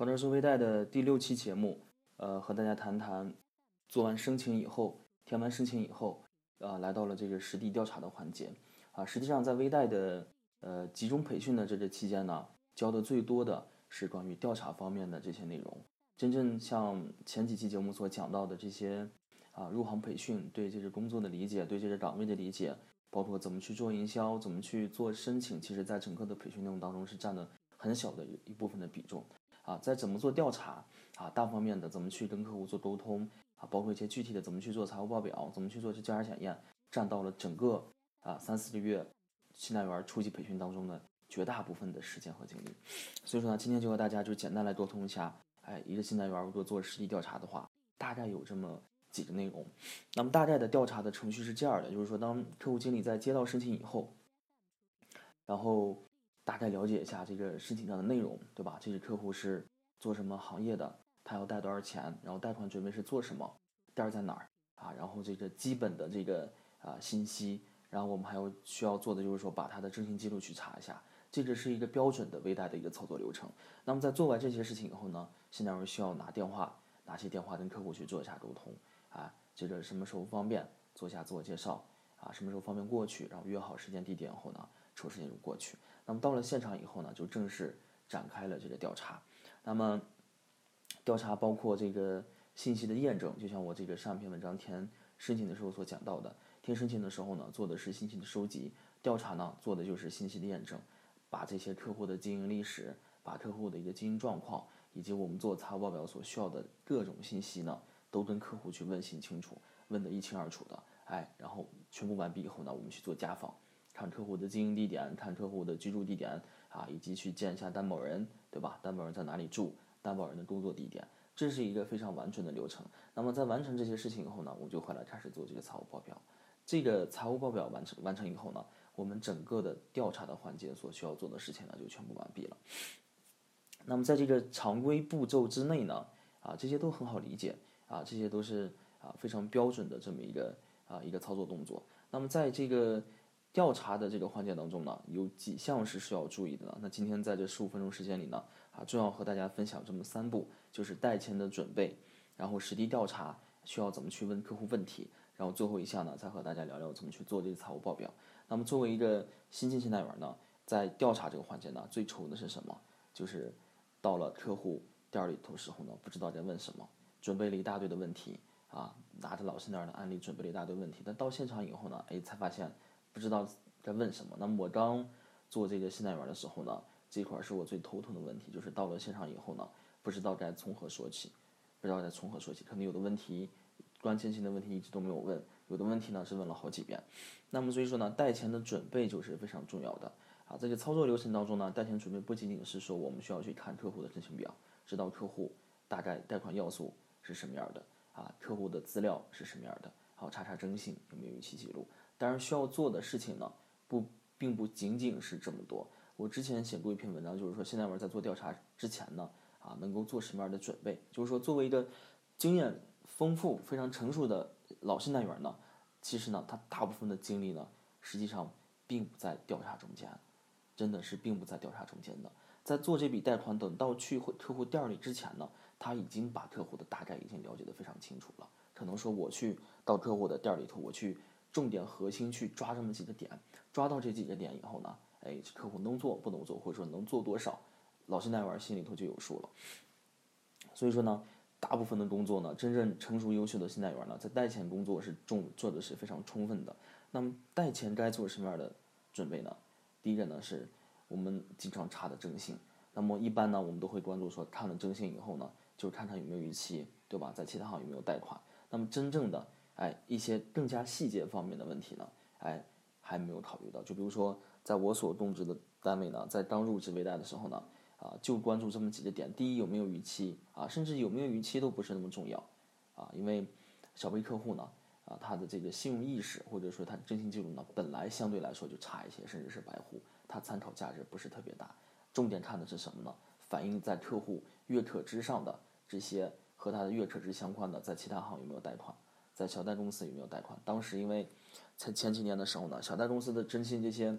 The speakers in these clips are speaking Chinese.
曹哲是微贷的第六期节目，呃，和大家谈谈做完申请以后，填完申请以后，啊，来到了这个实地调查的环节。啊，实际上在微贷的呃集中培训的这这期间呢，教的最多的是关于调查方面的这些内容。真正像前几期节目所讲到的这些啊，入行培训对这个工作的理解，对这个岗位的理解，包括怎么去做营销，怎么去做申请，其实在整个的培训内容当中是占了很小的一部分的比重。啊，在怎么做调查啊，大方面的怎么去跟客户做沟通啊，包括一些具体的怎么去做财务报表，怎么去做这交叉检验，占到了整个啊三四个月信贷员初级培训当中的绝大部分的时间和精力。所以说呢，今天就和大家就简单来沟通一下，哎，一个信贷员如果做实地调查的话，大概有这么几个内容。那么大概的调查的程序是这样的，就是说当客户经理在接到申请以后，然后。大概了解一下这个申请上的内容，对吧？这个客户是做什么行业的？他要贷多少钱？然后贷款准备是做什么？店儿在哪儿啊？然后这个基本的这个啊信息，然后我们还要需要做的就是说把他的征信记录去查一下，这个是一个标准的微贷的一个操作流程。那么在做完这些事情以后呢，现在我们需要拿电话，拿起电话跟客户去做一下沟通啊，这个什么时候方便做一下自我介绍啊？什么时候方便过去？然后约好时间地点后呢，抽时间就过去。那么到了现场以后呢，就正式展开了这个调查。那么调查包括这个信息的验证，就像我这个上篇文章填申请的时候所讲到的，填申请的时候呢，做的是信息的收集；调查呢，做的就是信息的验证，把这些客户的经营历史、把客户的一个经营状况，以及我们做财务报表所需要的各种信息呢，都跟客户去问清清楚，问得一清二楚的。哎，然后全部完毕以后呢，我们去做家访。看客户的经营地点，看客户的居住地点啊，以及去见一下担保人，对吧？担保人在哪里住？担保人的工作地点，这是一个非常完整的流程。那么在完成这些事情以后呢，我就回来开始做这个财务报表。这个财务报表完成完成以后呢，我们整个的调查的环节所需要做的事情呢，就全部完毕了。那么在这个常规步骤之内呢，啊，这些都很好理解啊，这些都是啊非常标准的这么一个啊一个操作动作。那么在这个调查的这个环节当中呢，有几项是需要注意的呢？那今天在这十五分钟时间里呢，啊，重要和大家分享这么三步，就是贷前的准备，然后实地调查需要怎么去问客户问题，然后最后一项呢，再和大家聊聊怎么去做这个财务报表。那么作为一个新进信贷员呢，在调查这个环节呢，最愁的是什么？就是到了客户店里头时候呢，不知道在问什么，准备了一大堆的问题啊，拿着老师那儿的案例准备了一大堆问题，但到现场以后呢，哎，才发现。不知道该问什么。那么我刚做这个信贷员的时候呢，这块是我最头疼的问题，就是到了现场以后呢，不知道该从何说起，不知道该从何说起。可能有的问题，关键性的问题一直都没有问，有的问题呢是问了好几遍。那么所以说呢，贷前的准备就是非常重要的啊。这个操作流程当中呢，贷前准备不仅仅是说我们需要去看客户的申请表，知道客户大概贷款要素是什么样的啊，客户的资料是什么样的，好查查征信有没有逾期记录。但是需要做的事情呢，不，并不仅仅是这么多。我之前写过一篇文章，就是说现在我在做调查之前呢，啊，能够做什么样的准备？就是说，作为一个经验丰富、非常成熟的老信贷员呢，其实呢，他大部分的精力呢，实际上并不在调查中间，真的是并不在调查中间的。在做这笔贷款，等到去客户店里之前呢，他已经把客户的大概已经了解的非常清楚了。可能说我去到客户的店里头，我去。重点核心去抓这么几个点，抓到这几个点以后呢，哎，客户能做不能做，或者说能做多少，老信贷员心里头就有数了。所以说呢，大部分的工作呢，真正成熟优秀的信贷员呢，在贷前工作是重做的是非常充分的。那么贷前该做什么样的准备呢？第一个呢，是我们经常查的征信。那么一般呢，我们都会关注说，看了征信以后呢，就是看看有没有逾期，对吧？在其他行有没有贷款。那么真正的。哎，一些更加细节方面的问题呢，哎，还没有考虑到。就比如说，在我所供职的单位呢，在刚入职微贷的时候呢，啊，就关注这么几个点：第一，有没有逾期啊？甚至有没有逾期都不是那么重要啊，因为小微客户呢，啊，他的这个信用意识或者说他征信记录呢，本来相对来说就差一些，甚至是白户，它参考价值不是特别大。重点看的是什么呢？反映在客户月可支上的这些和他的月可支相关的，在其他行有没有贷款？在小贷公司有没有贷款？当时因为在前几年的时候呢，小贷公司的征信这些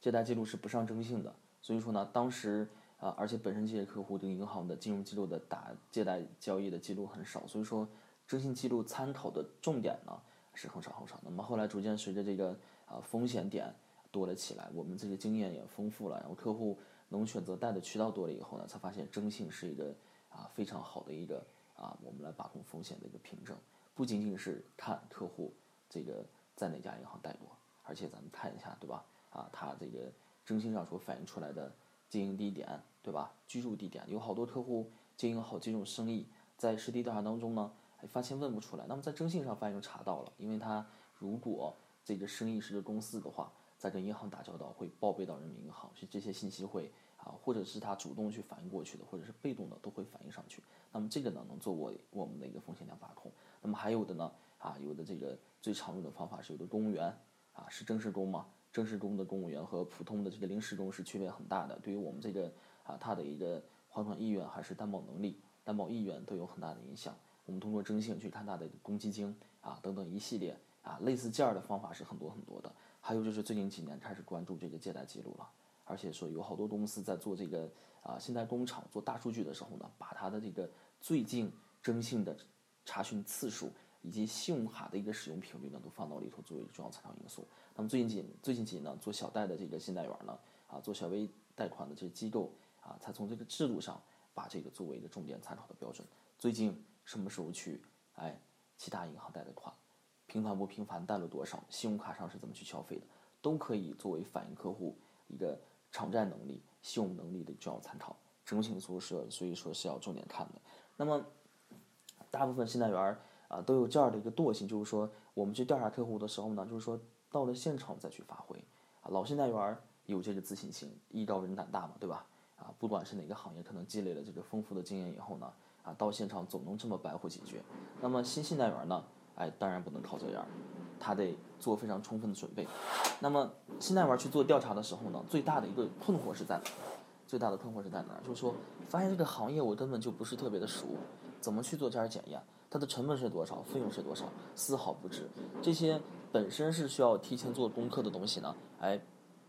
借贷记录是不上征信的，所以说呢，当时啊，而且本身这些客户对银行的金融机构的打借贷交易的记录很少，所以说征信记录参考的重点呢是很少很少。那么后来逐渐随着这个啊风险点多了起来，我们这个经验也丰富了，然后客户能选择贷的渠道多了以后呢，才发现征信是一个啊非常好的一个啊我们来把控风险的一个凭证，不仅仅是看客户这个在哪家银行贷过，而且咱们看一下对吧？啊，他这个征信上所反映出来的。经营地点，对吧？居住地点有好多客户经营好几种生意，在实地调查当中呢，发现问不出来。那么在征信上发现就查到了，因为他如果这个生意是个公司的话，在跟银行打交道会报备到人民银行，是这些信息会啊，或者是他主动去反映过去的，或者是被动的都会反映上去。那么这个呢，能作为我们的一个风险量把控。那么还有的呢，啊，有的这个最常用的方法是有的公务员啊，是正式工吗？正式工的公务员和普通的这个临时工是区别很大的，对于我们这个啊他的一个还款意愿还是担保能力、担保意愿都有很大的影响。我们通过征信去看他的公积金啊等等一系列啊类似这样的方法是很多很多的。还有就是最近几年开始关注这个借贷记录了，而且说有好多公司在做这个啊信贷工厂做大数据的时候呢，把它的这个最近征信的查询次数。以及信用卡的一个使用频率呢，都放到里头作为重要参考因素。那么最近几最近几年呢，做小贷的这个信贷员呢，啊，做小微贷款的这些机构啊，才从这个制度上把这个作为一个重点参考的标准。最近什么时候去哎其他银行贷的款，频繁不频繁，贷了多少，信用卡上是怎么去消费的，都可以作为反映客户一个偿债能力、信用能力的重要参考。征信所是所以说是要重点看的。那么大部分信贷员。啊，都有这样的一个惰性，就是说，我们去调查客户的时候呢，就是说，到了现场再去发挥。啊，老信贷员有这个自信心，艺高人胆大嘛，对吧？啊，不管是哪个行业，可能积累了这个丰富的经验以后呢，啊，到现场总能这么白活几句。那么新信贷员呢，哎，当然不能靠这样，他得做非常充分的准备。那么现在玩去做调查的时候呢，最大的一个困惑是在哪？最大的困惑是在哪？就是说，发现这个行业我根本就不是特别的熟，怎么去做这样检验？它的成本是多少？费用是多少？丝毫不知。这些本身是需要提前做功课的东西呢，哎，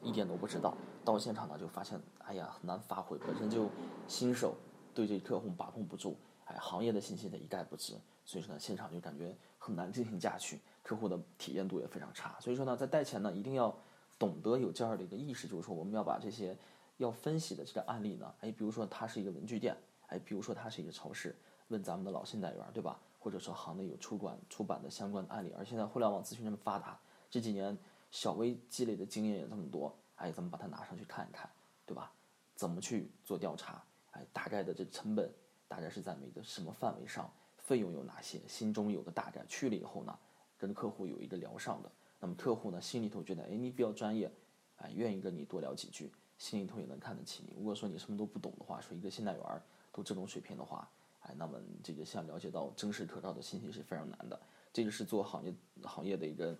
一点都不知道。到现场呢，就发现，哎呀，很难发挥。本身就新手，对这客户把控不住，哎，行业的信息呢一概不知。所以说呢，现场就感觉很难进行下去，客户的体验度也非常差。所以说呢，在贷前呢，一定要懂得有这样的一个意识，就是说我们要把这些要分析的这个案例呢，哎，比如说它是一个文具店，哎，比如说它是一个超市。问咱们的老信贷员，对吧？或者说行内有出版出版的相关的案例，而现在互联网资讯这么发达，这几年小微积累的经验也这么多，哎，咱们把它拿上去看一看，对吧？怎么去做调查？哎，大概的这成本大概是在每个什么范围上？费用有哪些？心中有个大概。去了以后呢，跟客户有一个聊上的，那么客户呢心里头觉得，哎，你比较专业，哎，愿意跟你多聊几句，心里头也能看得起你。如果说你什么都不懂的话，说一个信贷员都这种水平的话，哎，那么这个想了解到真实可靠的信息是非常难的，这个是做行业行业的一个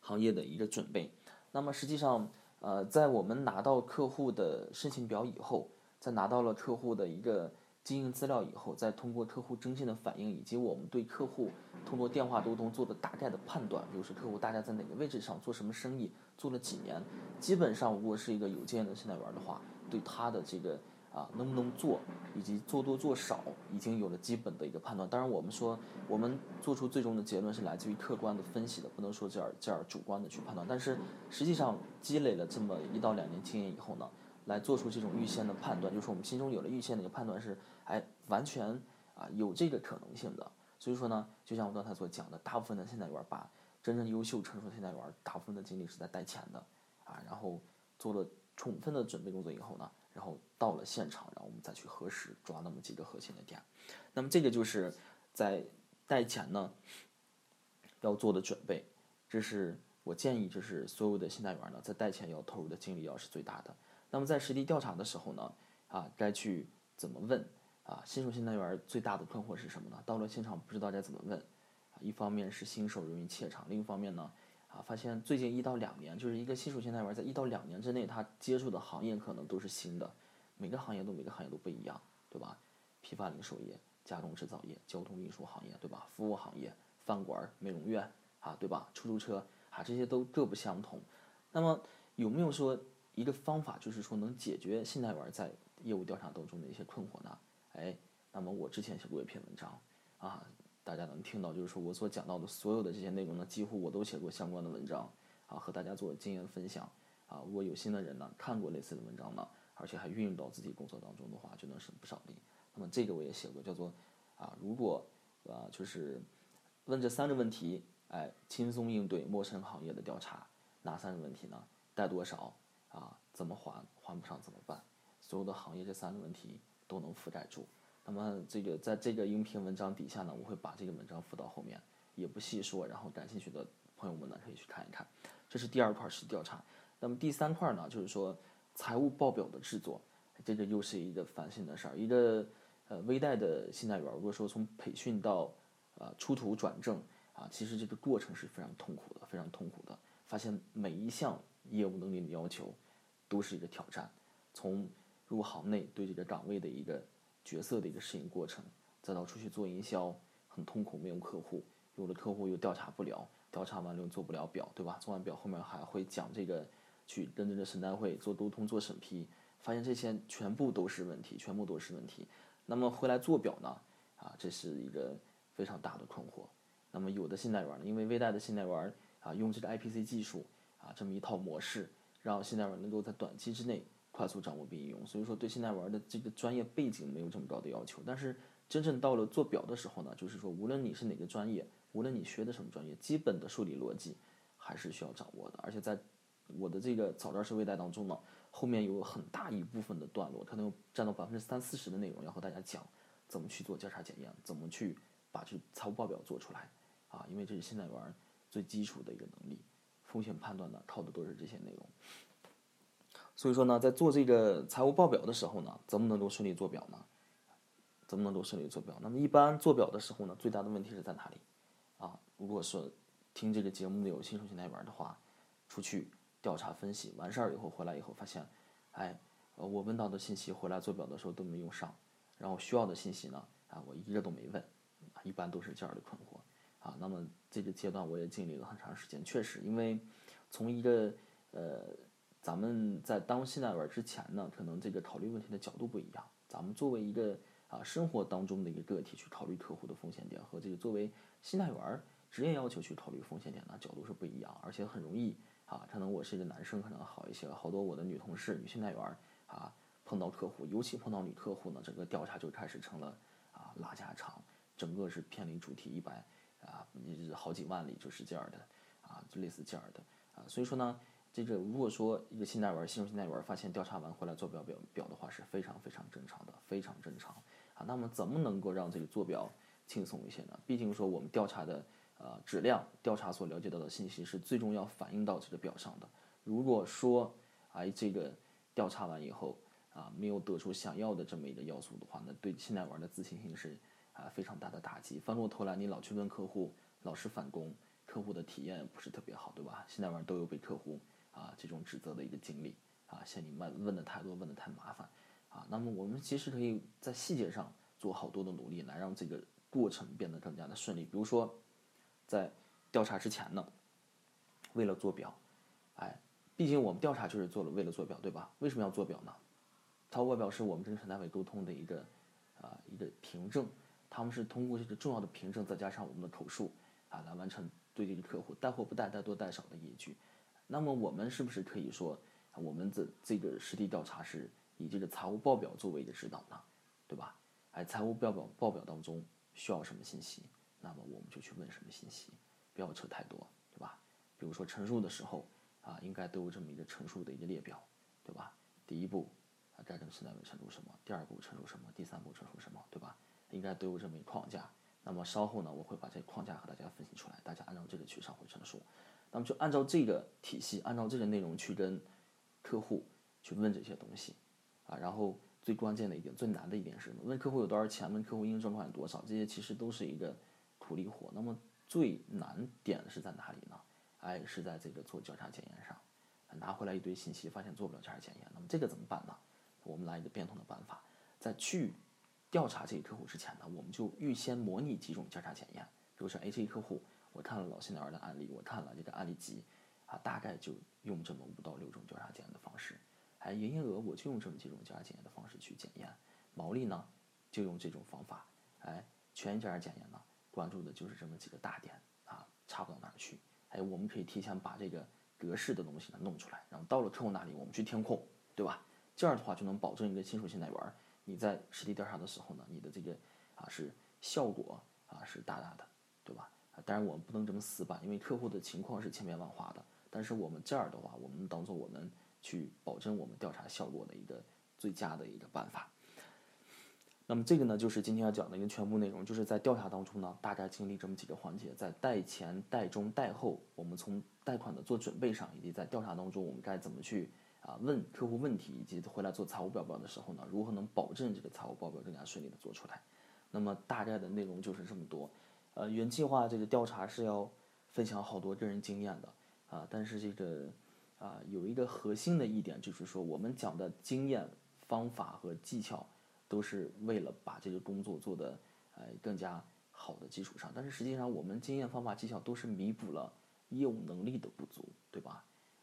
行业的一个准备。那么实际上，呃，在我们拿到客户的申请表以后，在拿到了客户的一个经营资料以后，再通过客户征信的反应，以及我们对客户通过电话沟通做的大概的判断，比如说客户大概在哪个位置上做什么生意，做了几年，基本上如果是一个有经验的信贷员的话，对他的这个。啊，能不能做，以及做多做少，已经有了基本的一个判断。当然，我们说我们做出最终的结论是来自于客观的分析的，不能说这样这样主观的去判断。但是实际上积累了这么一到两年经验以后呢，来做出这种预先的判断，就是我们心中有了预先的一个判断是，哎，完全啊有这个可能性的。所以说呢，就像我刚才所讲的，大部分的现代员把真正优秀成熟的现代员，大部分的精力是在贷前的，啊，然后做了充分的准备工作以后呢。然后到了现场，然后我们再去核实，抓那么几个核心的点。那么这个就是在贷前呢要做的准备。这是我建议，就是所有的信贷员呢，在贷前要投入的精力要是最大的。那么在实地调查的时候呢，啊，该去怎么问？啊，新手信贷员最大的困惑是什么呢？到了现场不知道该怎么问。啊，一方面是新手容易怯场，另一方面呢。啊，发现最近一到两年，就是一个新手信贷员在一到两年之内，他接触的行业可能都是新的，每个行业都每个行业都不一样，对吧？批发零售业、加工制造业、交通运输行业，对吧？服务行业、饭馆、美容院，啊，对吧？出租车，啊，这些都各不相同。那么有没有说一个方法，就是说能解决信贷员在业务调查当中的一些困惑呢？哎，那么我之前写过一篇文章啊，大家能听到，就是说我所讲到的所有的这些内容呢，几乎我都写过相关的文章啊，和大家做经验分享啊。如果有心的人呢，看过类似的文章呢，而且还运用到自己工作当中的话，就能省不少力。那么这个我也写过，叫做啊，如果啊，就是问这三个问题，哎，轻松应对陌生行业的调查，哪三个问题呢？贷多少啊？怎么还？还不上怎么办？所有的行业这三个问题都能覆盖住。那么这个在这个音频文章底下呢，我会把这个文章附到后面，也不细说。然后感兴趣的朋友们呢，可以去看一看。这是第二块是调查。那么第三块呢，就是说财务报表的制作，这个又是一个烦心的事儿。一个呃微贷的信贷员，如果说从培训到呃出图转正啊，其实这个过程是非常痛苦的，非常痛苦的。发现每一项业务能力的要求都是一个挑战，从入行内对这个岗位的一个。角色的一个适应过程，再到出去做营销，很痛苦，没有客户，有的客户又调查不了，调查完了又做不了表，对吧？做完表后面还会讲这个，去跟这个审单会做沟通、做审批，发现这些全部都是问题，全部都是问题。那么回来做表呢？啊，这是一个非常大的困惑。那么有的信贷员呢，因为微贷的信贷员啊，用这个 IPC 技术啊，这么一套模式，让信贷员能够在短期之内。快速掌握并应用，所以说对现代玩的这个专业背景没有这么高的要求。但是真正到了做表的时候呢，就是说无论你是哪个专业，无论你学的什么专业，基本的数理逻辑还是需要掌握的。而且在我的这个早教式微贷当中呢，后面有很大一部分的段落，可能占到百分之三四十的内容，要和大家讲怎么去做交叉检验，怎么去把这财务报表做出来啊，因为这是现在玩最基础的一个能力，风险判断呢靠的都是这些内容。所以说呢，在做这个财务报表的时候呢，怎么能够顺利做表呢？怎么能够顺利做表？那么一般做表的时候呢，最大的问题是在哪里？啊，如果说听这个节目的有新手心态员的话，出去调查分析完事儿以后回来以后发现，哎，我问到的信息回来做表的时候都没用上，然后需要的信息呢，啊，我一个都没问，一般都是这样的困惑。啊，那么这个阶段我也经历了很长时间，确实，因为从一个呃。咱们在当信贷员之前呢，可能这个考虑问题的角度不一样。咱们作为一个啊生活当中的一个个体去考虑客户的风险点，和这个作为信贷员职业要求去考虑风险点呢，角度是不一样，而且很容易啊。可能我是一个男生，可能好一些。好多我的女同事、女信贷员啊，碰到客户，尤其碰到女客户呢，整个调查就开始成了啊拉家常，整个是偏离主题一百啊，好几万里就是这样的啊，就类似这样的啊。所以说呢。这个如果说一个信贷员、新手信贷员发现调查完回来做表表表的话，是非常非常正常的，非常正常啊。那么怎么能够让这个做表轻松一些呢？毕竟说我们调查的呃质量，调查所了解到的信息是最终要反映到这个表上的。如果说哎这个调查完以后啊没有得出想要的这么一个要素的话，那对信贷员的自信心是啊非常大的打击。翻过头来你老去问客户，老是返工，客户的体验不是特别好，对吧？信贷员都有被客户。啊，这种指责的一个经历啊，嫌你问问的太多，问的太麻烦啊。那么我们其实可以在细节上做好多的努力，来让这个过程变得更加的顺利。比如说，在调查之前呢，为了做表，哎，毕竟我们调查就是做了为了做表，对吧？为什么要做表呢？财务表是我们跟审单位沟通的一个啊一个凭证，他们是通过这个重要的凭证，再加上我们的口述啊，来完成对这个客户带货不带、带多带少的依据。那么我们是不是可以说，我们的这个实地调查是以这个财务报表作为一个指导呢，对吧？哎，财务报表报表当中需要什么信息，那么我们就去问什么信息，不要扯太多，对吧？比如说陈述的时候啊，应该都有这么一个陈述的一个列表，对吧？第一步啊，该跟现在位陈述什么？第二步陈述什么？第三步陈述什么？对吧？应该都有这么一个框架。那么稍后呢，我会把这个框架和大家分析出来，大家按照这个去上回陈述。那么就按照这个体系，按照这个内容去跟客户去问这些东西，啊，然后最关键的一点、最难的一点是什么？问客户有多少钱？问客户应收款有多少？这些其实都是一个苦力活。那么最难点是在哪里呢？哎，是在这个做交叉检验上，拿回来一堆信息，发现做不了交叉检验。那么这个怎么办呢？我们来一个变通的办法，在去调查这个客户之前呢，我们就预先模拟几种交叉检验，比如说 A 这个客户。我看了老信贷员的案例，我看了这个案例集，啊，大概就用这么五到六种调查检验的方式，哎，营业额我就用这么几种调查检验的方式去检验，毛利呢就用这种方法，哎，权益调查检验呢关注的就是这么几个大点啊，差不到哪儿去，哎，我们可以提前把这个格式的东西呢弄出来，然后到了客户那里我们去填空，对吧？这样的话就能保证一个新手新代员，你在实地调查的时候呢，你的这个啊是效果啊是大大的，对吧？啊，当然我们不能这么死板，因为客户的情况是千变万化的。但是我们这儿的话，我们当做我们去保证我们调查效果的一个最佳的一个办法。那么这个呢，就是今天要讲的一个全部内容，就是在调查当中呢，大概经历这么几个环节，在贷前、贷中、贷后，我们从贷款的做准备上，以及在调查当中我们该怎么去啊问客户问题，以及回来做财务报表的时候呢，如何能保证这个财务报表更加顺利的做出来。那么大概的内容就是这么多。呃，原计划这个调查是要分享好多个人经验的。啊，但是这个啊，有一个核心的一点，就是说我们讲的经验、方法和技巧，都是为了把这个工作做得呃更加好的基础上。但是实际上，我们经验、方法、技巧都是弥补了业务能力的不足，对吧？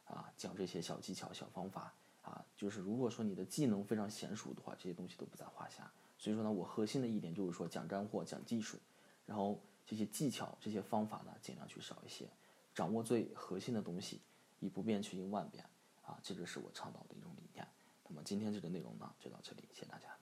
啊，讲这些小技巧、小方法啊，就是如果说你的技能非常娴熟的话，这些东西都不在话下。所以说呢，我核心的一点就是说讲干货、讲技术，然后这些技巧、这些方法呢，尽量去少一些。掌握最核心的东西，以不变去应万变，啊，这个是我倡导的一种理念。那么今天这个内容呢，就到这里，谢谢大家。